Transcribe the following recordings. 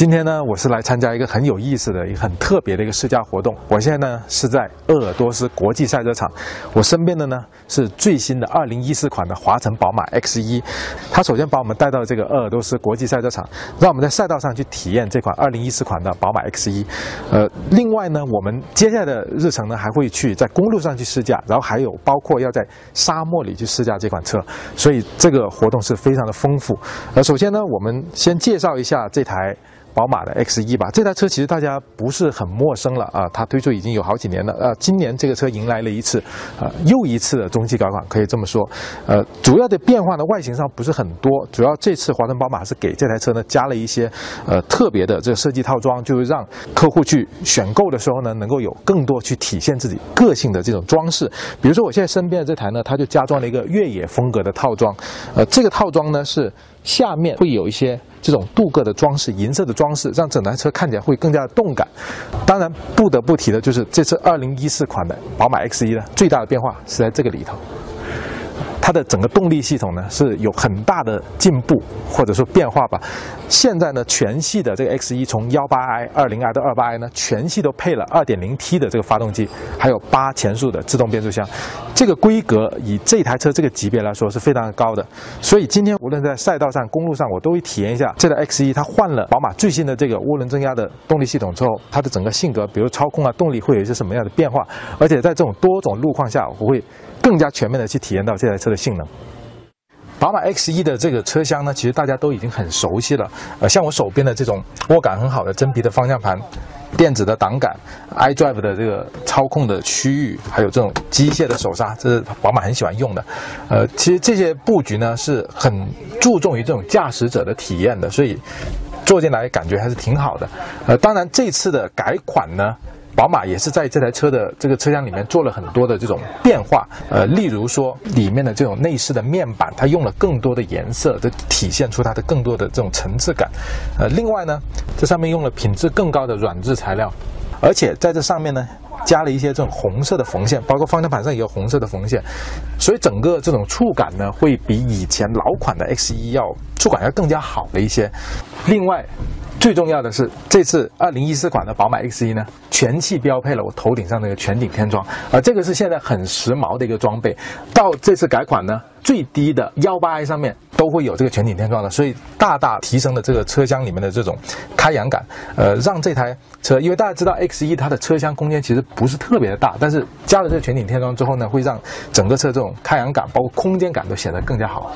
今天呢，我是来参加一个很有意思的、一个很特别的一个试驾活动。我现在呢是在鄂尔多斯国际赛车场，我身边的呢是最新的2014款的华晨宝马 X1。他首先把我们带到这个鄂尔多斯国际赛车场，让我们在赛道上去体验这款2014款的宝马 X1。呃，另外呢，我们接下来的日程呢还会去在公路上去试驾，然后还有包括要在沙漠里去试驾这款车，所以这个活动是非常的丰富。呃，首先呢，我们先介绍一下这台。宝马的 X1 吧，这台车其实大家不是很陌生了啊，它推出已经有好几年了。呃，今年这个车迎来了一次，呃，又一次的中期改款，可以这么说。呃，主要的变化呢，外形上不是很多，主要这次华晨宝马是给这台车呢加了一些呃特别的这个设计套装，就是让客户去选购的时候呢，能够有更多去体现自己个性的这种装饰。比如说我现在身边的这台呢，它就加装了一个越野风格的套装，呃，这个套装呢是。下面会有一些这种镀铬的装饰，银色的装饰，让整台车看起来会更加的动感。当然，不得不提的就是这次2014款的宝马 X1 呢，最大的变化是在这个里头。它的整个动力系统呢是有很大的进步或者说变化吧。现在呢，全系的这个 X1 从幺八 i、二零 i 到二八 i 呢，全系都配了二点零 T 的这个发动机，还有八前速的自动变速箱。这个规格以这台车这个级别来说是非常高的。所以今天无论在赛道上、公路上，我都会体验一下这台 X1。它换了宝马最新的这个涡轮增压的动力系统之后，它的整个性格，比如操控啊、动力会有一些什么样的变化？而且在这种多种路况下，我会。更加全面的去体验到这台车的性能。宝马 X1 的这个车厢呢，其实大家都已经很熟悉了。呃，像我手边的这种握感很好的真皮的方向盘、电子的挡杆、iDrive 的这个操控的区域，还有这种机械的手刹，这是宝马很喜欢用的。呃，其实这些布局呢是很注重于这种驾驶者的体验的，所以坐进来感觉还是挺好的。呃，当然这次的改款呢。宝马也是在这台车的这个车厢里面做了很多的这种变化，呃，例如说里面的这种内饰的面板，它用了更多的颜色，的体现出它的更多的这种层次感。呃，另外呢，这上面用了品质更高的软质材料，而且在这上面呢，加了一些这种红色的缝线，包括方向盘上也有红色的缝线，所以整个这种触感呢，会比以前老款的 X1 要触感要更加好了一些。另外。最重要的是，这次二零一四款的宝马 X1 呢，全系标配了我头顶上那个全景天窗，而这个是现在很时髦的一个装备。到这次改款呢，最低的幺八 i 上面都会有这个全景天窗的，所以大大提升了这个车厢里面的这种开阳感。呃，让这台车，因为大家知道 X 一它的车厢空间其实不是特别的大，但是加了这个全景天窗之后呢，会让整个车这种开阳感，包括空间感都显得更加好。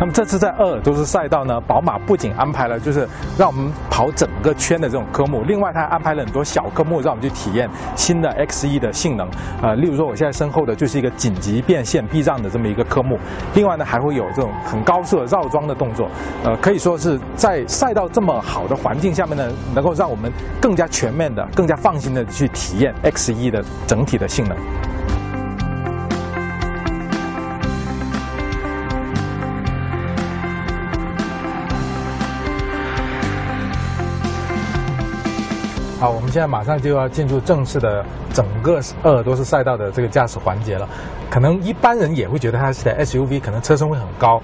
那么这次在鄂尔多斯赛道呢，宝马不仅安排了就是让我们跑整个圈的这种科目，另外它还安排了很多小科目，让我们去体验新的 X1 的性能。呃，例如说我现在身后的就是一个紧急变线避障的这么一个科目，另外呢还会有这种很高速的绕桩的动作。呃，可以说是在赛道这么好的环境下面呢，能够让我们更加全面的、更加放心的去体验 X1 的整体的性能。好，我们现在马上就要进入正式的整个鄂尔多斯赛道的这个驾驶环节了。可能一般人也会觉得它是台 SUV，可能车身会很高，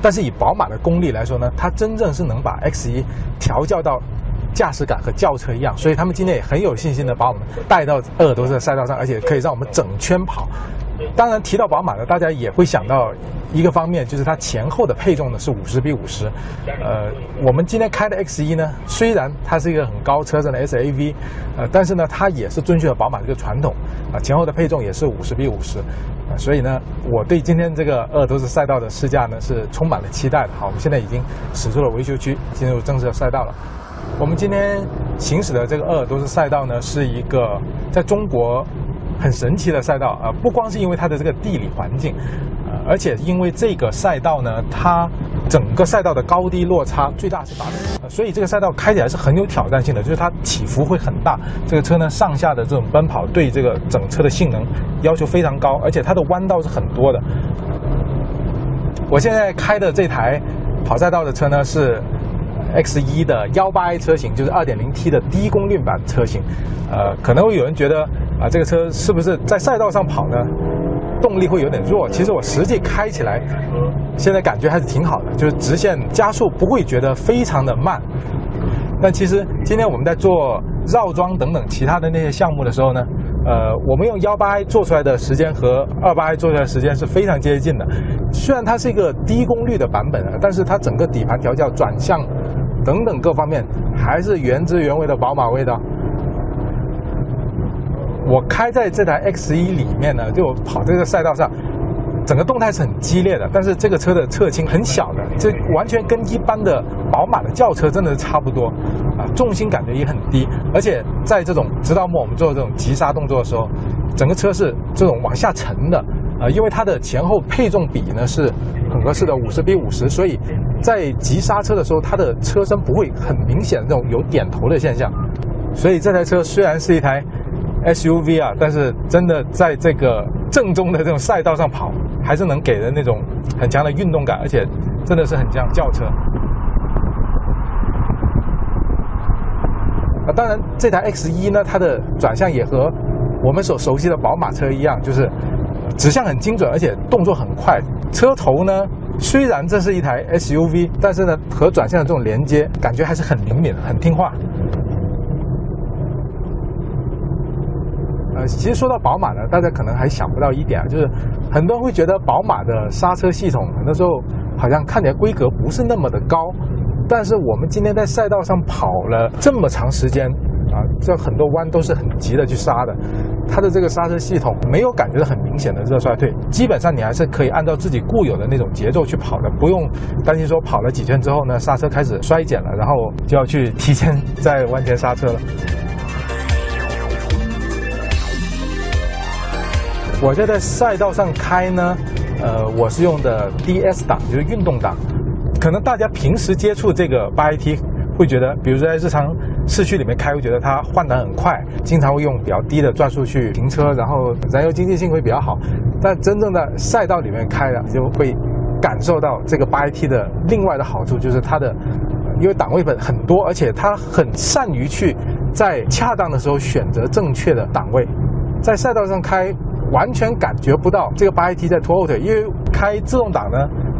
但是以宝马的功力来说呢，它真正是能把 X1 调教到驾驶感和轿车一样。所以他们今天也很有信心的把我们带到鄂尔多斯赛道上，而且可以让我们整圈跑。当然，提到宝马呢，大家也会想到一个方面，就是它前后的配重呢是五十比五十。呃，我们今天开的 X1 呢，虽然它是一个很高车身的 SAV，呃，但是呢，它也是遵循了宝马这个传统，啊，前后的配重也是五十比五十。啊所以呢，我对今天这个鄂尔多斯赛道的试驾呢是充满了期待的。好，我们现在已经驶出了维修区，进入正式的赛道了。我们今天行驶的这个鄂尔多斯赛道呢，是一个在中国。很神奇的赛道啊！不光是因为它的这个地理环境，呃，而且因为这个赛道呢，它整个赛道的高低落差最大是八米，所以这个赛道开起来是很有挑战性的，就是它起伏会很大。这个车呢，上下的这种奔跑对这个整车的性能要求非常高，而且它的弯道是很多的。我现在开的这台跑赛道的车呢是。X 一的幺八 A 车型就是二点零 T 的低功率版车型，呃，可能会有人觉得啊，这个车是不是在赛道上跑呢？动力会有点弱。其实我实际开起来，现在感觉还是挺好的，就是直线加速不会觉得非常的慢。但其实今天我们在做绕桩等等其他的那些项目的时候呢，呃，我们用幺八 i 做出来的时间和二八 i 做出来的时间是非常接近的。虽然它是一个低功率的版本啊，但是它整个底盘调教、转向等等各方面还是原汁原味的宝马味道。我开在这台 X 一里面呢，就跑这个赛道上，整个动态是很激烈的。但是这个车的侧倾很小的，这完全跟一般的宝马的轿车真的是差不多，啊，重心感觉也很低。而且在这种直道末我们做这种急刹动作的时候，整个车是这种往下沉的，啊，因为它的前后配重比呢是很合适的，五十比五十，所以在急刹车的时候，它的车身不会很明显的这种有点头的现象。所以这台车虽然是一台。SUV 啊，但是真的在这个正宗的这种赛道上跑，还是能给人那种很强的运动感，而且真的是很像轿车。啊，当然这台 X 一呢，它的转向也和我们所熟悉的宝马车一样，就是指向很精准，而且动作很快。车头呢，虽然这是一台 SUV，但是呢，和转向的这种连接感觉还是很灵敏、很听话。呃，其实说到宝马呢，大家可能还想不到一点啊，就是很多人会觉得宝马的刹车系统很多时候好像看起来规格不是那么的高，但是我们今天在赛道上跑了这么长时间啊，这很多弯都是很急的去刹的，它的这个刹车系统没有感觉到很明显的热衰退，基本上你还是可以按照自己固有的那种节奏去跑的，不用担心说跑了几圈之后呢，刹车开始衰减了，然后就要去提前在弯前刹车了。我在在赛道上开呢，呃，我是用的 DS 档，就是运动档。可能大家平时接触这个八 AT，会觉得，比如说在日常市区里面开，会觉得它换挡很快，经常会用比较低的转速去停车，然后燃油经济性会比较好。但真正的赛道里面开了，就会感受到这个八 AT 的另外的好处，就是它的因为档位本很多，而且它很善于去在恰当的时候选择正确的档位，在赛道上开。完全感觉不到这个八 AT 在拖后腿，因为开自动挡呢，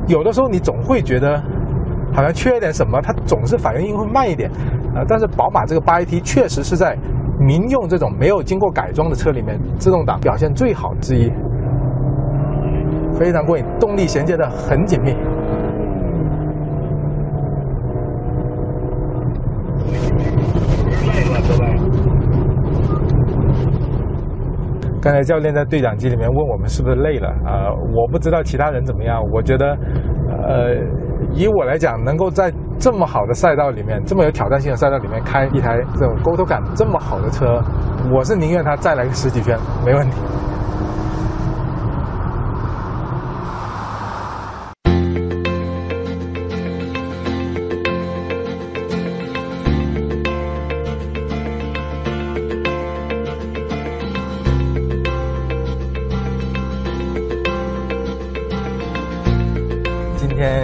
有的时候你总会觉得好像缺一点什么，它总是反应会慢一点，啊，但是宝马这个八 AT 确实是在民用这种没有经过改装的车里面，自动挡表现最好之一，非常过瘾，动力衔接的很紧密。刚才教练在对讲机里面问我们是不是累了啊？我不知道其他人怎么样。我觉得，呃，以我来讲，能够在这么好的赛道里面，这么有挑战性的赛道里面开一台这种沟通感这么好的车，我是宁愿它再来个十几圈，没问题。